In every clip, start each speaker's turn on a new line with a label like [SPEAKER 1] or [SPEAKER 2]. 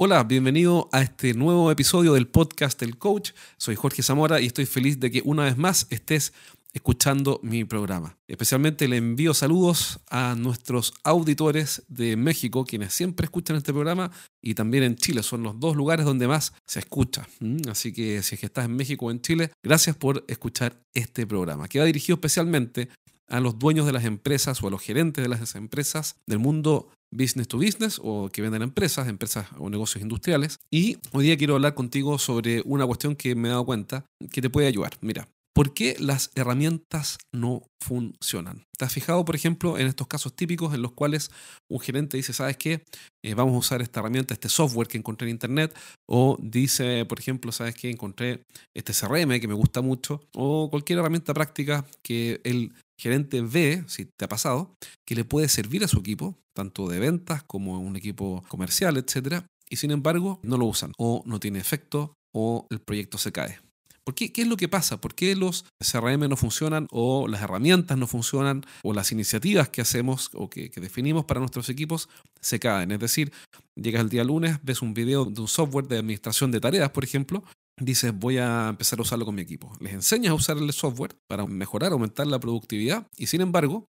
[SPEAKER 1] Hola, bienvenido a este nuevo episodio del podcast del coach. Soy Jorge Zamora y estoy feliz de que una vez más estés escuchando mi programa. Especialmente le envío saludos a nuestros auditores de México, quienes siempre escuchan este programa, y también en Chile. Son los dos lugares donde más se escucha. ¿Mm? Así que si es que estás en México o en Chile, gracias por escuchar este programa, que va dirigido especialmente a los dueños de las empresas o a los gerentes de las empresas del mundo business to business o que venden empresas, empresas o negocios industriales. Y hoy día quiero hablar contigo sobre una cuestión que me he dado cuenta que te puede ayudar. Mira, ¿por qué las herramientas no funcionan? ¿Te has fijado, por ejemplo, en estos casos típicos en los cuales un gerente dice, ¿sabes qué? Eh, vamos a usar esta herramienta, este software que encontré en Internet, o dice, por ejemplo, ¿sabes qué? Encontré este CRM que me gusta mucho, o cualquier herramienta práctica que el gerente ve, si te ha pasado, que le puede servir a su equipo, tanto de ventas como un equipo comercial, etc. Y sin embargo, no lo usan, o no tiene efecto, o el proyecto se cae. ¿Por qué? ¿Qué es lo que pasa? ¿Por qué los CRM no funcionan o las herramientas no funcionan o las iniciativas que hacemos o que, que, definimos para nuestros equipos se caen? Es decir, llegas el día lunes, ves un video de un software de administración de tareas, por ejemplo, dices voy a empezar a usarlo con mi equipo. Les enseñas a usar el software para mejorar, aumentar la productividad y sin embargo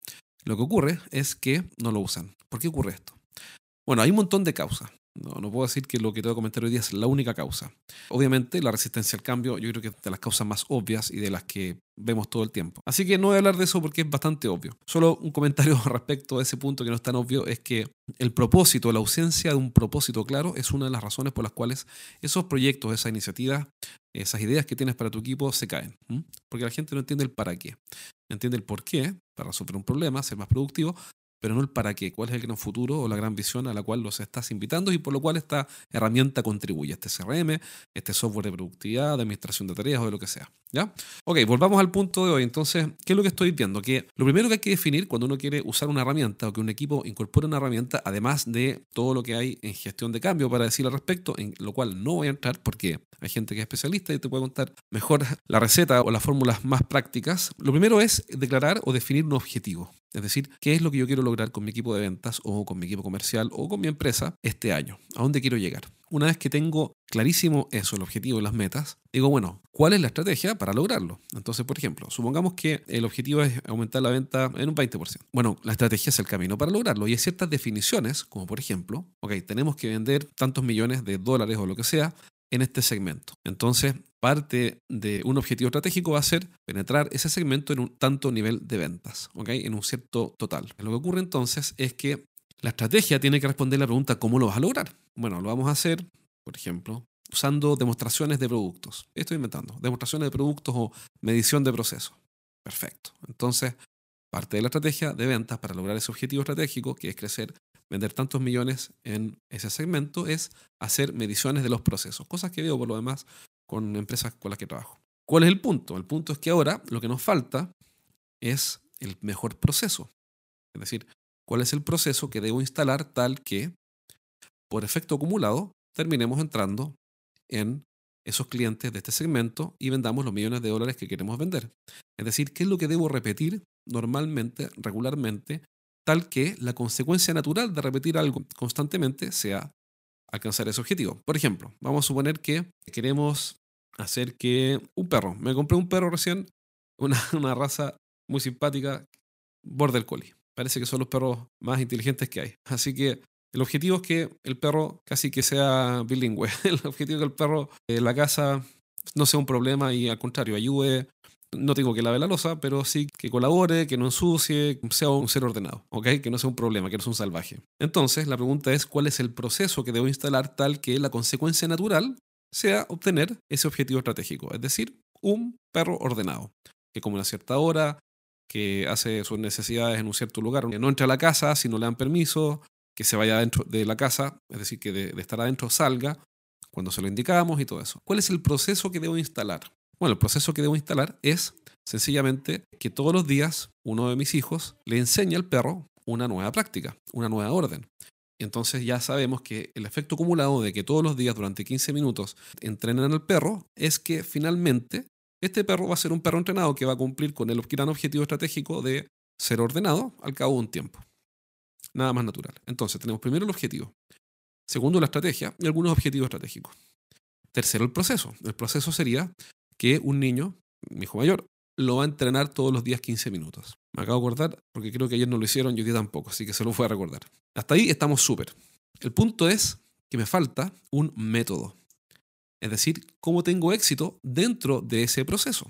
[SPEAKER 1] lo que ocurre es que no lo usan. ¿Por qué ocurre esto? Bueno, hay un montón de causas. No, no, puedo decir que lo que te voy a comentar hoy día es la única causa. Obviamente, la resistencia al cambio yo creo que es de las causas más obvias y de las que vemos todo el tiempo. Así que no voy a hablar de eso porque es bastante obvio. Solo un comentario respecto a ese punto que no es tan obvio es que el propósito, la ausencia de un propósito claro es una de las razones por las cuales esos proyectos, esas iniciativas, esas ideas que tienes para tu equipo se caen. Porque la gente no entiende el para qué. Entiende el por qué, para resolver un problema, ser más productivo, pero no el para qué, cuál es el gran futuro o la gran visión a la cual los estás invitando y por lo cual esta herramienta contribuye, este CRM, este software de productividad, de administración de tareas o de lo que sea. ¿Ya? Ok, volvamos al punto de hoy. Entonces, ¿qué es lo que estoy viendo? Que lo primero que hay que definir cuando uno quiere usar una herramienta o que un equipo incorpore una herramienta, además de todo lo que hay en gestión de cambio para decir al respecto, en lo cual no voy a entrar porque hay gente que es especialista y te puede contar mejor la receta o las fórmulas más prácticas. Lo primero es declarar o definir un objetivo. Es decir, ¿qué es lo que yo quiero lograr con mi equipo de ventas o con mi equipo comercial o con mi empresa este año? ¿A dónde quiero llegar? Una vez que tengo clarísimo eso, el objetivo y las metas, digo, bueno, ¿cuál es la estrategia para lograrlo? Entonces, por ejemplo, supongamos que el objetivo es aumentar la venta en un 20%. Bueno, la estrategia es el camino para lograrlo y hay ciertas definiciones, como por ejemplo, ok, tenemos que vender tantos millones de dólares o lo que sea en este segmento. Entonces, parte de un objetivo estratégico va a ser penetrar ese segmento en un tanto nivel de ventas, ¿ok? En un cierto total. Lo que ocurre entonces es que la estrategia tiene que responder la pregunta ¿cómo lo vas a lograr? Bueno, lo vamos a hacer, por ejemplo, usando demostraciones de productos. Estoy inventando, demostraciones de productos o medición de procesos. Perfecto. Entonces, parte de la estrategia de ventas para lograr ese objetivo estratégico, que es crecer vender tantos millones en ese segmento es hacer mediciones de los procesos, cosas que veo por lo demás con empresas con las que trabajo. ¿Cuál es el punto? El punto es que ahora lo que nos falta es el mejor proceso. Es decir, cuál es el proceso que debo instalar tal que, por efecto acumulado, terminemos entrando en esos clientes de este segmento y vendamos los millones de dólares que queremos vender. Es decir, qué es lo que debo repetir normalmente, regularmente, tal que la consecuencia natural de repetir algo constantemente sea alcanzar ese objetivo. Por ejemplo, vamos a suponer que queremos hacer que un perro, me compré un perro recién, una, una raza muy simpática, Border Collie. Parece que son los perros más inteligentes que hay. Así que el objetivo es que el perro casi que sea bilingüe. El objetivo es que el perro en la casa no sea un problema y al contrario ayude no tengo que lave la losa, pero sí que colabore, que no ensucie, sea un ser ordenado. Que no sea un problema, que no sea un salvaje. Entonces, la pregunta es cuál es el proceso que debo instalar tal que la consecuencia natural sea obtener ese objetivo estratégico, es decir, un perro ordenado, que come una cierta hora, que hace sus necesidades en un cierto lugar, que no entra a la casa si no le dan permiso, que se vaya dentro de la casa, es decir, que de, de estar adentro salga cuando se lo indicamos y todo eso. ¿Cuál es el proceso que debo instalar? Bueno, el proceso que debo instalar es sencillamente que todos los días uno de mis hijos le enseña al perro una nueva práctica, una nueva orden. Entonces ya sabemos que el efecto acumulado de que todos los días durante 15 minutos entrenan al perro es que finalmente este perro va a ser un perro entrenado que va a cumplir con el gran objetivo estratégico de ser ordenado al cabo de un tiempo. Nada más natural. Entonces tenemos primero el objetivo. Segundo, la estrategia y algunos objetivos estratégicos. Tercero, el proceso. El proceso sería que un niño, mi hijo mayor, lo va a entrenar todos los días 15 minutos. Me acabo de acordar porque creo que ayer no lo hicieron, yo día tampoco, así que se lo voy a recordar. Hasta ahí estamos súper. El punto es que me falta un método. Es decir, cómo tengo éxito dentro de ese proceso.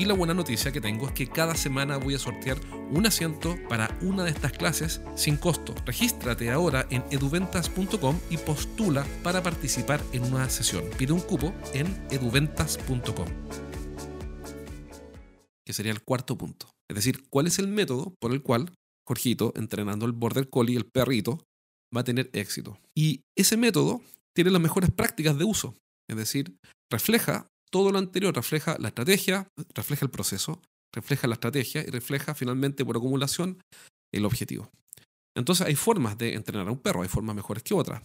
[SPEAKER 1] Y la buena noticia que tengo es que cada semana voy a sortear un asiento para una de estas clases sin costo. Regístrate ahora en eduventas.com y postula para participar en una sesión. Pide un cupo en eduventas.com. Que sería el cuarto punto. Es decir, cuál es el método por el cual Jorgito, entrenando el border collie, el perrito, va a tener éxito. Y ese método tiene las mejores prácticas de uso. Es decir, refleja todo lo anterior refleja la estrategia, refleja el proceso, refleja la estrategia y refleja finalmente por acumulación el objetivo. Entonces hay formas de entrenar a un perro, hay formas mejores que otras.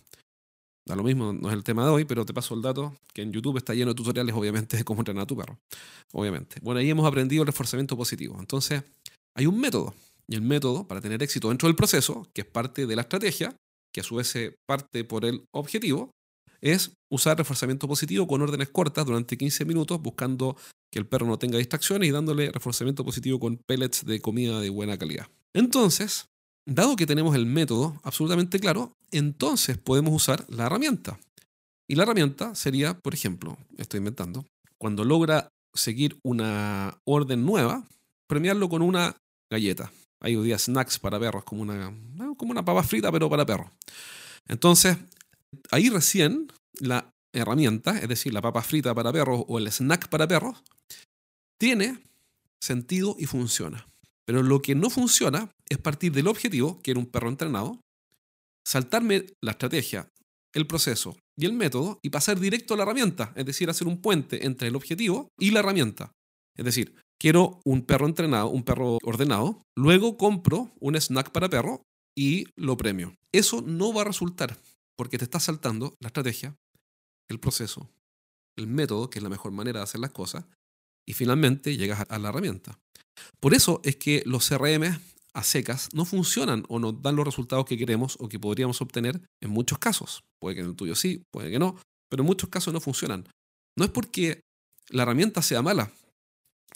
[SPEAKER 1] Da lo mismo, no es el tema de hoy, pero te paso el dato que en YouTube está lleno de tutoriales, obviamente, de cómo entrenar a tu perro. Obviamente. Bueno, ahí hemos aprendido el reforzamiento positivo. Entonces, hay un método. Y el método, para tener éxito dentro del proceso, que es parte de la estrategia, que a su vez parte por el objetivo, es usar reforzamiento positivo con órdenes cortas durante 15 minutos, buscando que el perro no tenga distracciones y dándole reforzamiento positivo con pellets de comida de buena calidad. Entonces, dado que tenemos el método absolutamente claro, entonces podemos usar la herramienta. Y la herramienta sería, por ejemplo, estoy inventando, cuando logra seguir una orden nueva, premiarlo con una galleta. Hay hoy día snacks para perros, como una, como una papa frita, pero para perros. Entonces, ahí recién la herramienta, es decir, la papa frita para perros o el snack para perros, tiene sentido y funciona. Pero lo que no funciona es partir del objetivo, que era un perro entrenado, saltarme la estrategia, el proceso y el método y pasar directo a la herramienta, es decir, hacer un puente entre el objetivo y la herramienta. Es decir, quiero un perro entrenado, un perro ordenado, luego compro un snack para perro y lo premio. Eso no va a resultar porque te estás saltando la estrategia, el proceso, el método, que es la mejor manera de hacer las cosas, y finalmente llegas a la herramienta. Por eso es que los CRM a secas no funcionan o no dan los resultados que queremos o que podríamos obtener en muchos casos. Puede que en el tuyo sí, puede que no, pero en muchos casos no funcionan. No es porque la herramienta sea mala,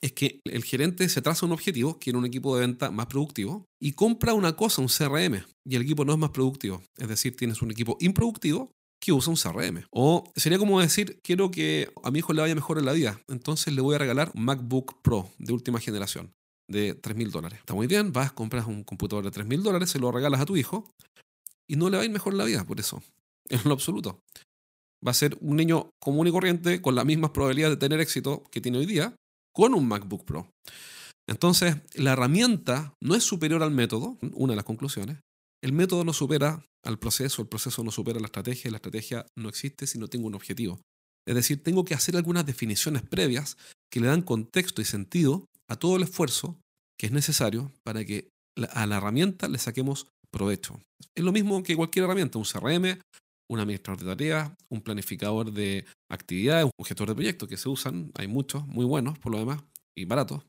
[SPEAKER 1] es que el gerente se traza un objetivo, quiere un equipo de venta más productivo, y compra una cosa, un CRM, y el equipo no es más productivo. Es decir, tienes un equipo improductivo que usa un CRM. O sería como decir, quiero que a mi hijo le vaya mejor en la vida, entonces le voy a regalar un MacBook Pro de última generación de 3.000 dólares. Está muy bien, vas, compras un computador de 3.000 dólares, se lo regalas a tu hijo y no le va a ir mejor en la vida por eso, en lo absoluto. Va a ser un niño común y corriente con las mismas probabilidades de tener éxito que tiene hoy día, con un MacBook Pro. Entonces, la herramienta no es superior al método, una de las conclusiones. El método no supera al proceso, el proceso no supera la estrategia y la estrategia no existe si no tengo un objetivo. Es decir, tengo que hacer algunas definiciones previas que le dan contexto y sentido a todo el esfuerzo que es necesario para que a la herramienta le saquemos provecho. Es lo mismo que cualquier herramienta, un CRM, un administrador de tareas, un planificador de actividades, un gestor de proyectos que se usan, hay muchos, muy buenos por lo demás, y baratos.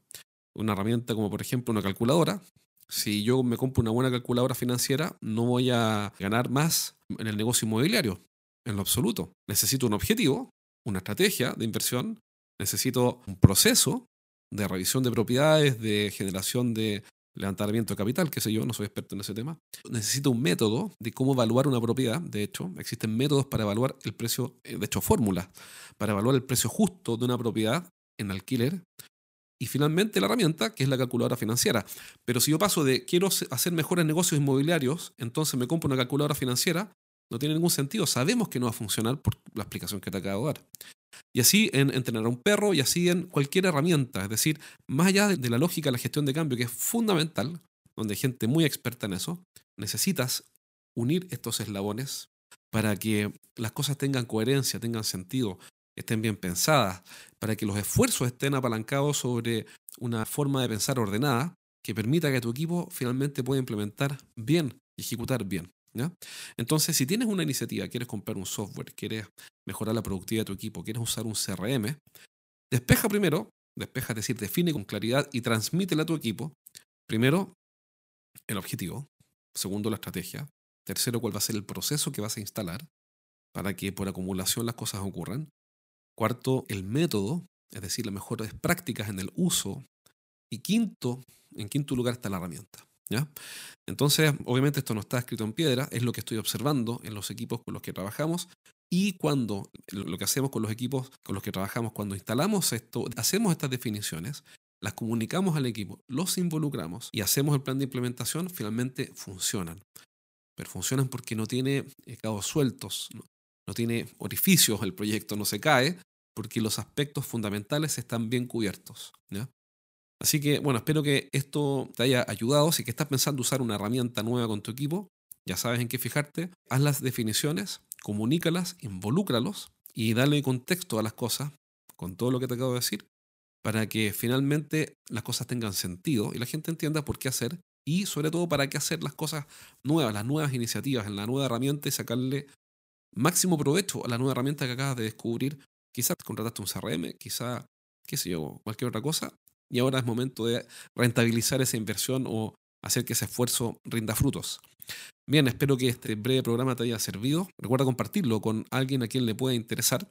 [SPEAKER 1] Una herramienta como por ejemplo una calculadora. Si yo me compro una buena calculadora financiera, no voy a ganar más en el negocio inmobiliario, en lo absoluto. Necesito un objetivo, una estrategia de inversión, necesito un proceso de revisión de propiedades, de generación de levantamiento de capital, qué sé yo, no soy experto en ese tema. Necesito un método de cómo evaluar una propiedad. De hecho, existen métodos para evaluar el precio, eh, de hecho, fórmulas para evaluar el precio justo de una propiedad en alquiler. Y finalmente la herramienta, que es la calculadora financiera. Pero si yo paso de quiero hacer mejores negocios inmobiliarios, entonces me compro una calculadora financiera, no tiene ningún sentido. Sabemos que no va a funcionar por la explicación que te acabo de dar. Y así en entrenar a un perro y así en cualquier herramienta. Es decir, más allá de la lógica de la gestión de cambio, que es fundamental, donde hay gente muy experta en eso, necesitas unir estos eslabones para que las cosas tengan coherencia, tengan sentido. estén bien pensadas, para que los esfuerzos estén apalancados sobre una forma de pensar ordenada que permita que tu equipo finalmente pueda implementar bien y ejecutar bien. Entonces, si tienes una iniciativa, quieres comprar un software, quieres mejorar la productividad de tu equipo, quieres usar un CRM, despeja primero, despeja, es decir, define con claridad y transmítela a tu equipo, primero, el objetivo, segundo, la estrategia, tercero, cuál va a ser el proceso que vas a instalar para que por acumulación las cosas ocurran, cuarto, el método, es decir, las mejores prácticas en el uso, y quinto, en quinto lugar está la herramienta. Entonces, obviamente esto no está escrito en piedra, es lo que estoy observando en los equipos con los que trabajamos y cuando lo que hacemos con los equipos con los que trabajamos, cuando instalamos esto, hacemos estas definiciones, las comunicamos al equipo, los involucramos y hacemos el plan de implementación, finalmente funcionan. Pero funcionan porque no tiene eh, cabos sueltos, no, tiene orificios el proyecto, no se cae, porque los aspectos fundamentales están bien cubiertos. Así que, bueno, espero que esto te haya ayudado. Si que estás pensando usar una herramienta nueva con tu equipo, ya sabes en qué fijarte. Haz las definiciones, comunícalas, involúcralos y dale contexto a las cosas con todo lo que te acabo de decir para que finalmente las cosas tengan sentido y la gente entienda por qué hacer y sobre todo para qué hacer las cosas nuevas, las nuevas iniciativas en la nueva herramienta y sacarle máximo provecho a la nueva herramienta que acabas de descubrir. Quizás contrataste un CRM, quizá, qué sé yo, cualquier otra cosa, y ahora es momento de rentabilizar esa inversión o hacer que ese esfuerzo rinda frutos. Bien, espero que este breve programa te haya servido. Recuerda compartirlo con alguien a quien le pueda interesar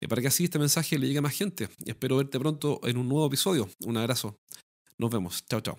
[SPEAKER 1] eh, para que así este mensaje le llegue a más gente. Y espero verte pronto en un nuevo episodio. Un abrazo. Nos vemos. Chao, chao.